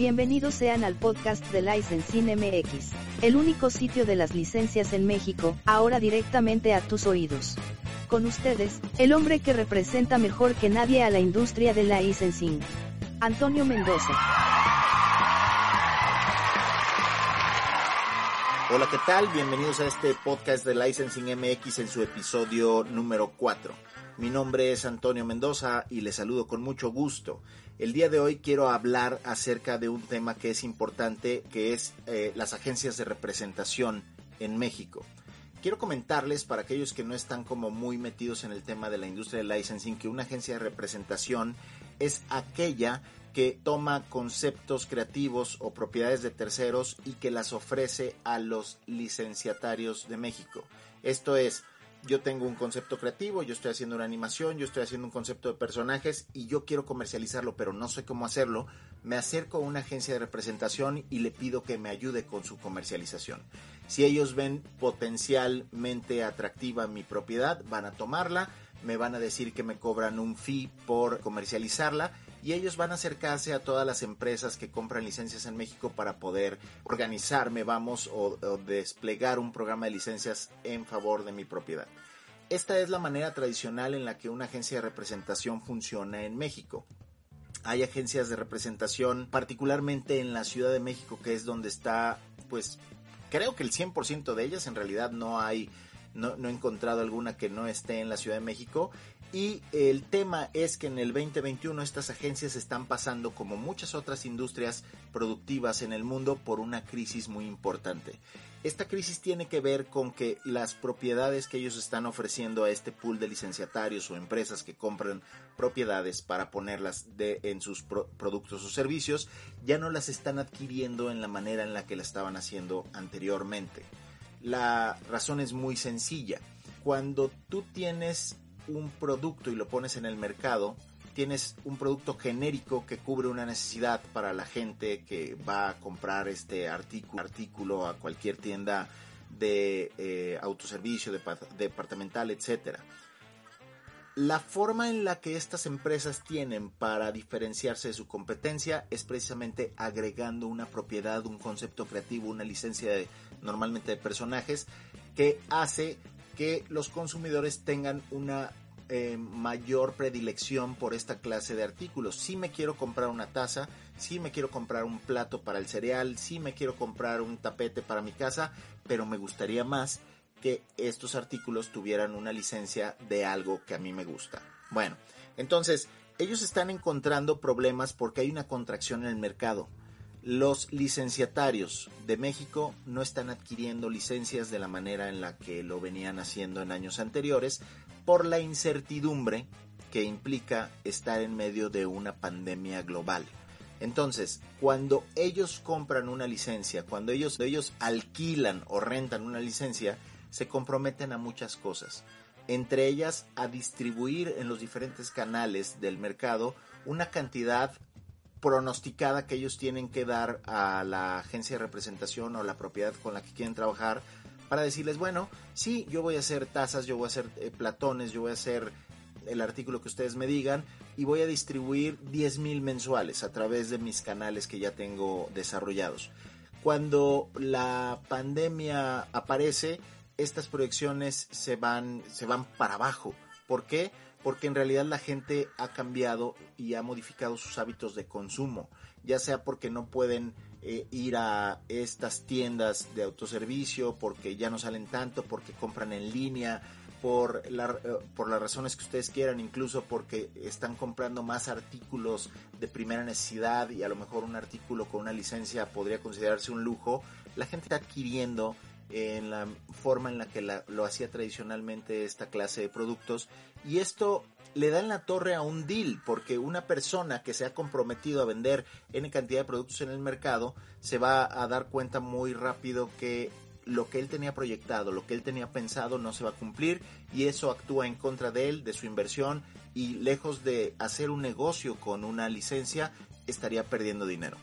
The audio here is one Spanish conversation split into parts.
Bienvenidos sean al podcast de Licensing MX, el único sitio de las licencias en México, ahora directamente a tus oídos. Con ustedes, el hombre que representa mejor que nadie a la industria de licensing. Antonio Mendoza. Hola, ¿qué tal? Bienvenidos a este podcast de Licensing MX en su episodio número 4. Mi nombre es Antonio Mendoza y les saludo con mucho gusto. El día de hoy quiero hablar acerca de un tema que es importante, que es eh, las agencias de representación en México. Quiero comentarles para aquellos que no están como muy metidos en el tema de la industria del licensing que una agencia de representación es aquella que toma conceptos creativos o propiedades de terceros y que las ofrece a los licenciatarios de México. Esto es, yo tengo un concepto creativo, yo estoy haciendo una animación, yo estoy haciendo un concepto de personajes y yo quiero comercializarlo, pero no sé cómo hacerlo, me acerco a una agencia de representación y le pido que me ayude con su comercialización. Si ellos ven potencialmente atractiva mi propiedad, van a tomarla, me van a decir que me cobran un fee por comercializarla y ellos van a acercarse a todas las empresas que compran licencias en México para poder organizarme, vamos, o, desplegar un programa de licencias en favor de mi propiedad. Esta es la manera tradicional en la que una agencia de representación funciona en México. Hay agencias de representación, particularmente en la Ciudad de México, que es donde está, pues, creo que el 100% de ellas, en realidad no hay no, no, he encontrado alguna que no esté en la Ciudad de México y el tema es que en el 2021 estas agencias están pasando, como muchas otras industrias productivas en el mundo, por una crisis muy importante. Esta crisis tiene que ver con que las propiedades que ellos están ofreciendo a este pool de licenciatarios o empresas que compran propiedades para ponerlas en sus productos o servicios ya no las están adquiriendo en la manera en la que la estaban haciendo anteriormente. La razón es muy sencilla. Cuando tú tienes un producto y lo pones en el mercado, tienes un producto genérico que cubre una necesidad para la gente que va a comprar este artículo, a cualquier tienda de eh, autoservicio, de, departamental, etc. La forma en la que estas empresas tienen para diferenciarse de su competencia es precisamente agregando una propiedad, un concepto creativo, una licencia de, normalmente de personajes que hace que los consumidores tengan una eh, mayor predilección por esta clase de artículos. Si me quiero comprar una taza, si me quiero comprar un plato para el cereal, si me quiero comprar un tapete para mi casa, pero me gustaría más que estos artículos tuvieran una licencia de algo que a mí me gusta. Bueno, entonces ellos están encontrando problemas porque hay una contracción en el mercado. Los licenciatarios de México no están adquiriendo licencias de la manera en la que lo venían haciendo en años anteriores por la incertidumbre que implica estar en medio de una pandemia global. Entonces, cuando ellos compran una licencia, cuando ellos, ellos alquilan o rentan una licencia, se comprometen a muchas cosas, entre ellas a distribuir en los diferentes canales del mercado una cantidad pronosticada que ellos tienen que dar a la agencia de representación o la propiedad con la que quieren trabajar para decirles, bueno, sí, yo voy a hacer tazas, yo voy a hacer eh, platones, yo voy a hacer el artículo que ustedes me digan y voy a distribuir 10.000 mensuales a través de mis canales que ya tengo desarrollados. Cuando la pandemia aparece, estas proyecciones se van, se van para abajo. ¿Por qué? Porque en realidad la gente ha cambiado y ha modificado sus hábitos de consumo, ya sea porque no pueden eh, ir a estas tiendas de autoservicio porque ya no salen tanto, porque compran en línea, por, la, eh, por las razones que ustedes quieran, incluso porque están comprando más artículos de primera necesidad y a lo mejor un artículo con una licencia podría considerarse un lujo, la gente está adquiriendo en la forma en la que lo hacía tradicionalmente esta clase de productos y esto le da en la torre a un deal porque una persona que se ha comprometido a vender en cantidad de productos en el mercado se va a dar cuenta muy rápido que lo que él tenía proyectado, lo que él tenía pensado no se va a cumplir y eso actúa en contra de él, de su inversión y lejos de hacer un negocio con una licencia estaría perdiendo dinero.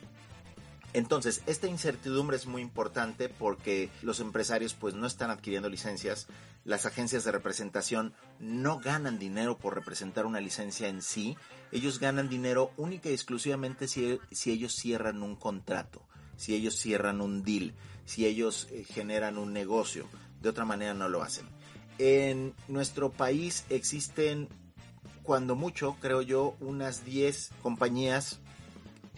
Entonces, esta incertidumbre es muy importante porque los empresarios pues no están adquiriendo licencias, las agencias de representación no ganan dinero por representar una licencia en sí, ellos ganan dinero única y exclusivamente si, si ellos cierran un contrato, si ellos cierran un deal, si ellos eh, generan un negocio, de otra manera no lo hacen. En nuestro país existen, cuando mucho, creo yo, unas 10 compañías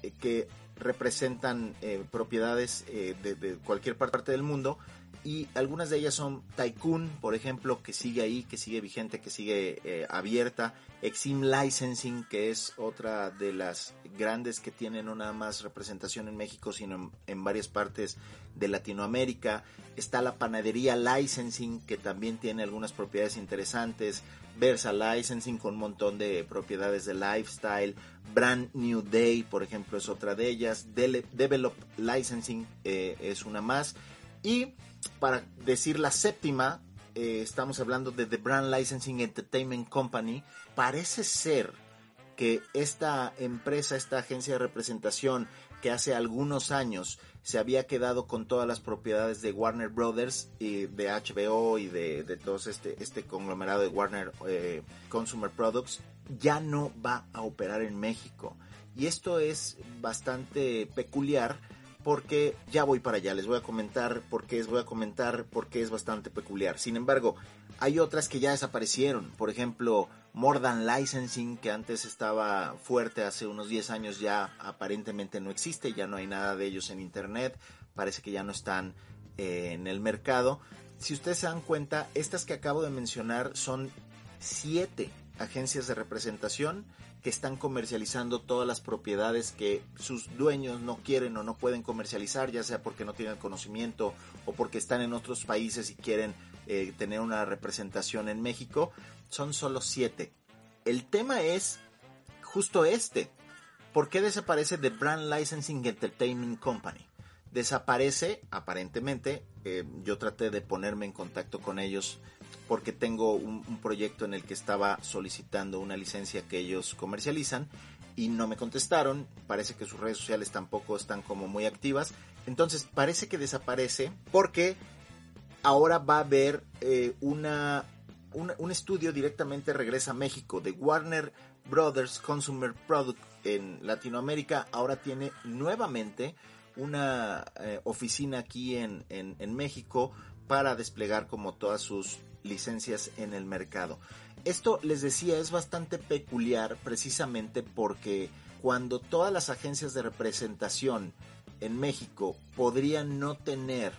eh, que representan eh, propiedades eh, de, cualquier parte del mundo y algunas de ellas son Tycoon, por ejemplo, que sigue ahí, que sigue vigente, que sigue eh, abierta. Exim Licensing, que es otra de las grandes que tienen no nada más representación en México, sino en, varias partes de Latinoamérica. Está la Panadería Licensing, que también tiene algunas propiedades interesantes. Versa Licensing, con un montón de propiedades de lifestyle. Brand New Day, por ejemplo, es otra de ellas. Develop Licensing eh, es una más. Y para decir la séptima, eh, estamos hablando de The Brand Licensing Entertainment Company. Parece ser que esta empresa, esta agencia de representación que hace algunos años se había quedado con todas las propiedades de Warner Brothers y de HBO y de, de todo este, este conglomerado de Warner eh, Consumer Products, ya no va a operar en México. Y esto es bastante peculiar porque ya voy para allá, les voy a comentar por qué es, voy a comentar por qué es bastante peculiar. Sin embargo, hay otras que ya desaparecieron, por ejemplo, More Than Licensing, que antes estaba fuerte hace unos 10 años, ya aparentemente no existe, ya no hay nada de ellos en internet, parece que ya no están eh, en el mercado. Si ustedes se dan cuenta, estas que acabo de mencionar son siete agencias de representación que están comercializando todas las propiedades que sus dueños no quieren o no pueden comercializar, ya sea porque no tienen conocimiento o porque están en otros países y quieren eh, tener una representación en México. Son solo siete. El tema es justo este. ¿Por qué desaparece The Brand Licensing Entertainment Company? Desaparece, aparentemente, eh, yo traté de ponerme en contacto con ellos porque tengo un, proyecto en el que estaba solicitando una licencia que ellos comercializan y no me contestaron. Parece que sus redes sociales tampoco están como muy activas. Entonces parece que desaparece porque ahora va a haber eh, una, un estudio directamente regresa a México de Warner Brothers Consumer Product en Latinoamérica. Ahora tiene nuevamente una eh, oficina aquí en, en México para desplegar como todas sus licencias en el mercado. Esto, les decía, es bastante peculiar precisamente porque cuando todas las agencias de representación en México podrían no tener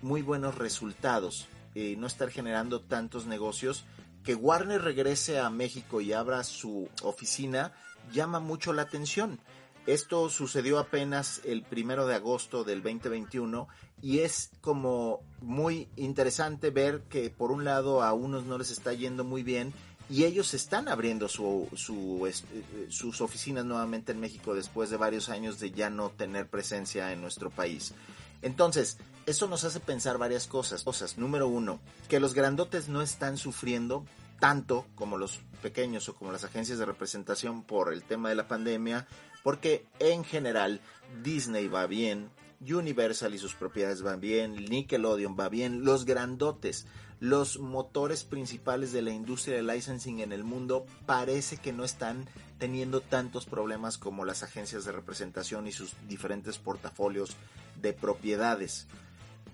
muy buenos resultados y no estar generando tantos negocios, que Warner regrese a México y abra su oficina llama mucho la atención. Esto sucedió apenas el primero de agosto del 2021 y es como muy interesante ver que por un lado a unos no les está yendo muy bien y ellos están abriendo su, eh, sus oficinas nuevamente en México después de varios años de ya no tener presencia en nuestro país. Entonces, eso nos hace pensar varias cosas. Cosas. Número uno, que los grandotes no están sufriendo tanto como los pequeños o como las agencias de representación por el tema de la pandemia, porque en general Disney va bien, Universal y sus propiedades van bien, Nickelodeon va bien, los grandotes, los motores principales de la industria de licensing en el mundo parece que no están teniendo tantos problemas como las agencias de representación y sus diferentes portafolios de propiedades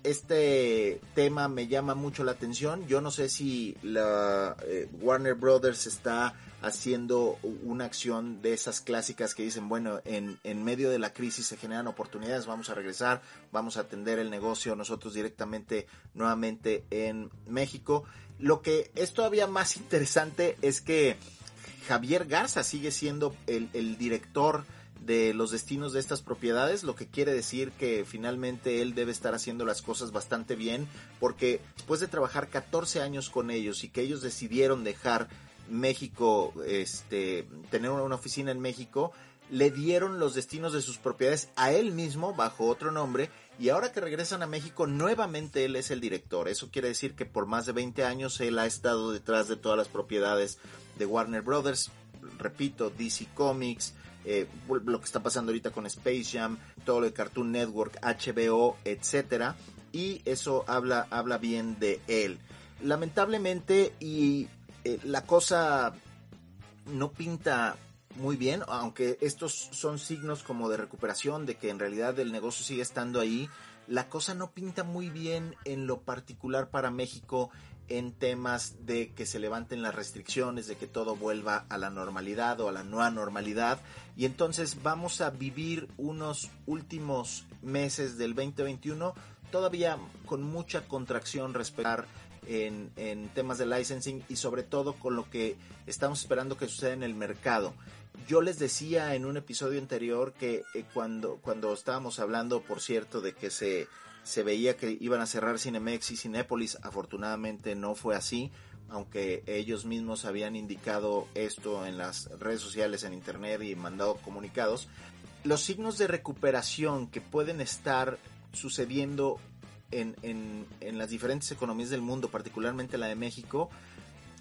este tema me llama mucho la atención. Yo no sé si la eh, Warner Brothers está haciendo una acción de esas clásicas que dicen, bueno, en, medio de la crisis se generan oportunidades, vamos a regresar, vamos a atender el negocio nosotros directamente nuevamente en México. Lo que es todavía más interesante es que Javier Garza sigue siendo el director de los destinos de estas propiedades, lo que quiere decir que finalmente él debe estar haciendo las cosas bastante bien, porque después de trabajar 14 años con ellos y que ellos decidieron dejar México, este, tener una oficina en México, le dieron los destinos de sus propiedades a él mismo bajo otro nombre y ahora que regresan a México nuevamente él es el director. Eso quiere decir que por más de 20 años él ha estado detrás de todas las propiedades de Warner Brothers, repito, DC Comics, eh, lo que está pasando ahorita con Space Jam, todo lo de Cartoon Network, HBO, etcétera, y eso habla, habla bien de él. Lamentablemente, y eh, la cosa no pinta muy bien, aunque estos son signos como de recuperación, de que en realidad el negocio sigue estando ahí, la cosa no pinta muy bien en lo particular para México en temas de que se levanten las restricciones, de que todo vuelva a la normalidad o a la nueva normalidad. Y entonces vamos a vivir unos últimos meses del 2021 todavía con mucha contracción respecto en, en temas de licensing y sobre todo con lo que estamos esperando que suceda en el mercado. Yo les decía en un episodio anterior que eh, cuando, cuando estábamos hablando, por cierto, de que se, se veía que iban a cerrar Cinemex y Cinépolis, afortunadamente no fue así, aunque ellos mismos habían indicado esto en las redes sociales, en internet y mandado comunicados. Los signos de recuperación que pueden estar sucediendo en, en, en las diferentes economías del mundo, particularmente la de México,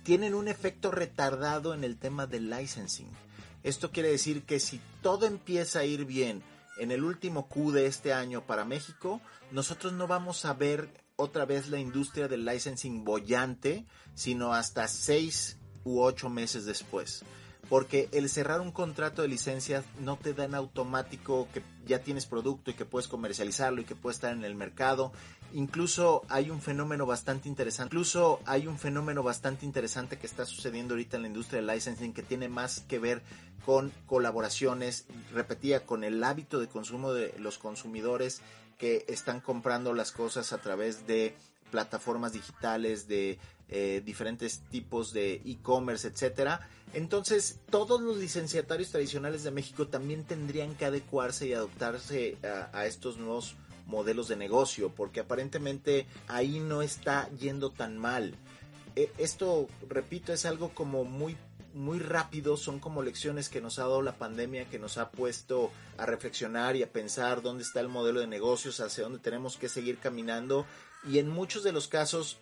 tienen un efecto retardado en el tema del licensing. Esto quiere decir que si todo empieza a ir bien en el último Q de este año para México, nosotros no vamos a ver otra vez la industria del licensing bollante, sino hasta seis u ocho meses después porque el cerrar un contrato de licencia no te da en automático que ya tienes producto y que puedes comercializarlo y que puede estar en el mercado. Incluso hay un fenómeno bastante interesante. Incluso hay un fenómeno bastante interesante que está sucediendo ahorita en la industria del licensing que tiene más que ver con colaboraciones, repetía, con el hábito de consumo de los consumidores que están comprando las cosas a través de plataformas digitales, de eh, diferentes tipos de e-commerce, etcétera. Entonces, todos los licenciatarios tradicionales de México también tendrían que adecuarse y adoptarse a, estos nuevos modelos de negocio, porque aparentemente ahí no está yendo tan mal. E, esto, repito, es algo como muy muy rápido, son como lecciones que nos ha dado la pandemia, que nos ha puesto a reflexionar y a pensar dónde está el modelo de negocios, hacia dónde tenemos que seguir caminando y en muchos de los casos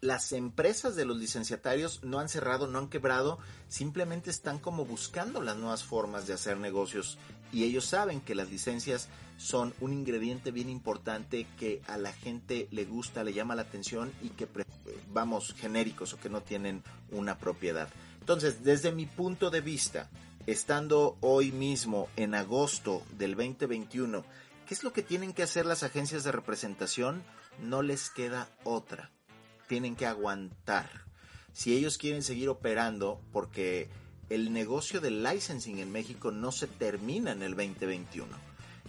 las empresas de los licenciatarios no han cerrado, no han quebrado, simplemente están como buscando las nuevas formas de hacer negocios y ellos saben que las licencias son un ingrediente bien importante que a la gente le gusta, le llama la atención y que vamos genéricos o que no tienen una propiedad. Entonces, desde mi punto de vista, estando hoy mismo en agosto del 2021, ¿qué es lo que tienen que hacer las agencias de representación? No les queda otra tienen que aguantar. Si ellos quieren seguir operando, porque el negocio del licensing en México no se termina en el 2021.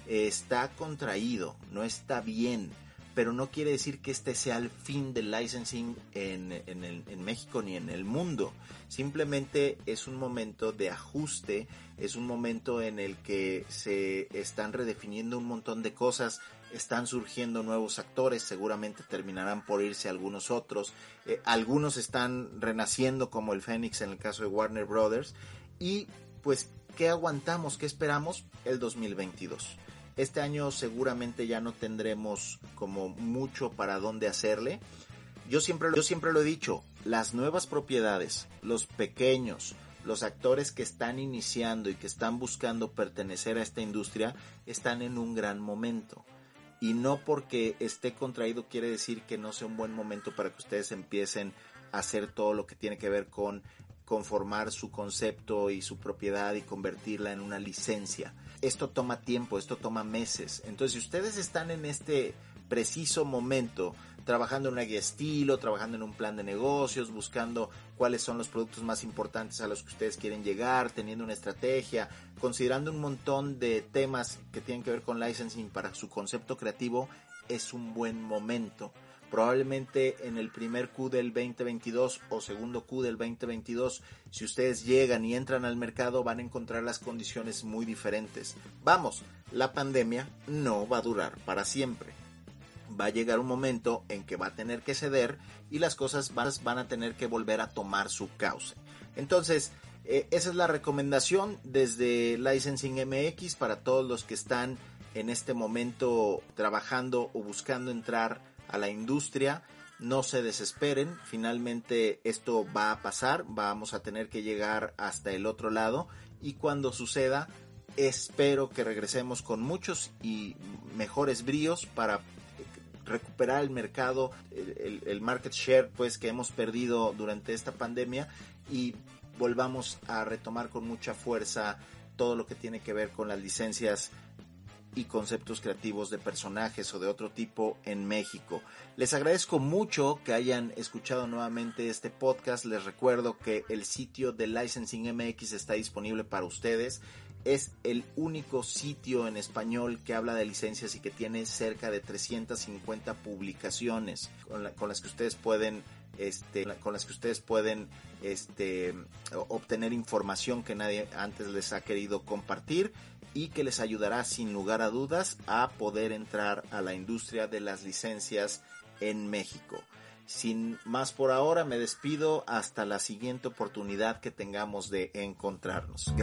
Está contraído, no está bien, pero no quiere decir que este sea el fin del licensing en, en México ni en el mundo. Simplemente es un momento de ajuste, es un momento en el que se están redefiniendo un montón de cosas están surgiendo nuevos actores, seguramente terminarán por irse algunos otros, eh, algunos están renaciendo como el Fénix en el caso de Warner Brothers y pues ¿qué aguantamos? ¿Qué esperamos? El 2022. Este año seguramente ya no tendremos como mucho para dónde hacerle. Yo siempre, yo siempre lo he dicho, las nuevas propiedades, los pequeños, los actores que están iniciando y que están buscando pertenecer a esta industria están en un gran momento y no porque esté contraído quiere decir que no sea un buen momento para que ustedes empiecen a hacer todo lo que tiene que ver con conformar su concepto y su propiedad y convertirla en una licencia. Esto toma tiempo, esto toma meses. Entonces, si ustedes están en este preciso momento trabajando en una guía estilo, trabajando en un plan de negocios, buscando cuáles son los productos más importantes a los que ustedes quieren llegar, teniendo una estrategia, considerando un montón de temas que tienen que ver con licensing para su concepto creativo, es un buen momento. Probablemente en el primer Q del 2022 o segundo Q del 2022, si ustedes llegan y entran al mercado, van a encontrar las condiciones muy diferentes. Vamos, la pandemia no va a durar para siempre va a llegar un momento en que va a tener que ceder y las cosas van, a tener que volver a tomar su cauce. Entonces, eh, esa es la recomendación desde Licensing MX para todos los que están en este momento trabajando o buscando entrar a la industria. No se desesperen, finalmente esto va a pasar, vamos a tener que llegar hasta el otro lado y cuando suceda espero que regresemos con muchos y mejores bríos para recuperar el mercado, el, el, market share pues que hemos perdido durante esta pandemia y volvamos a retomar con mucha fuerza todo lo que tiene que ver con las licencias y conceptos creativos de personajes o de otro tipo en México. Les agradezco mucho que hayan escuchado nuevamente este podcast. Les recuerdo que el sitio de Licensing MX está disponible para ustedes. Es el único sitio en español que habla de licencias y que tiene cerca de 350 publicaciones con, las que ustedes pueden este, con las que ustedes pueden este, obtener información que nadie antes les ha querido compartir y que les ayudará sin lugar a dudas a poder entrar a la industria de las licencias en México. Sin más por ahora, me despido hasta la siguiente oportunidad que tengamos de encontrarnos.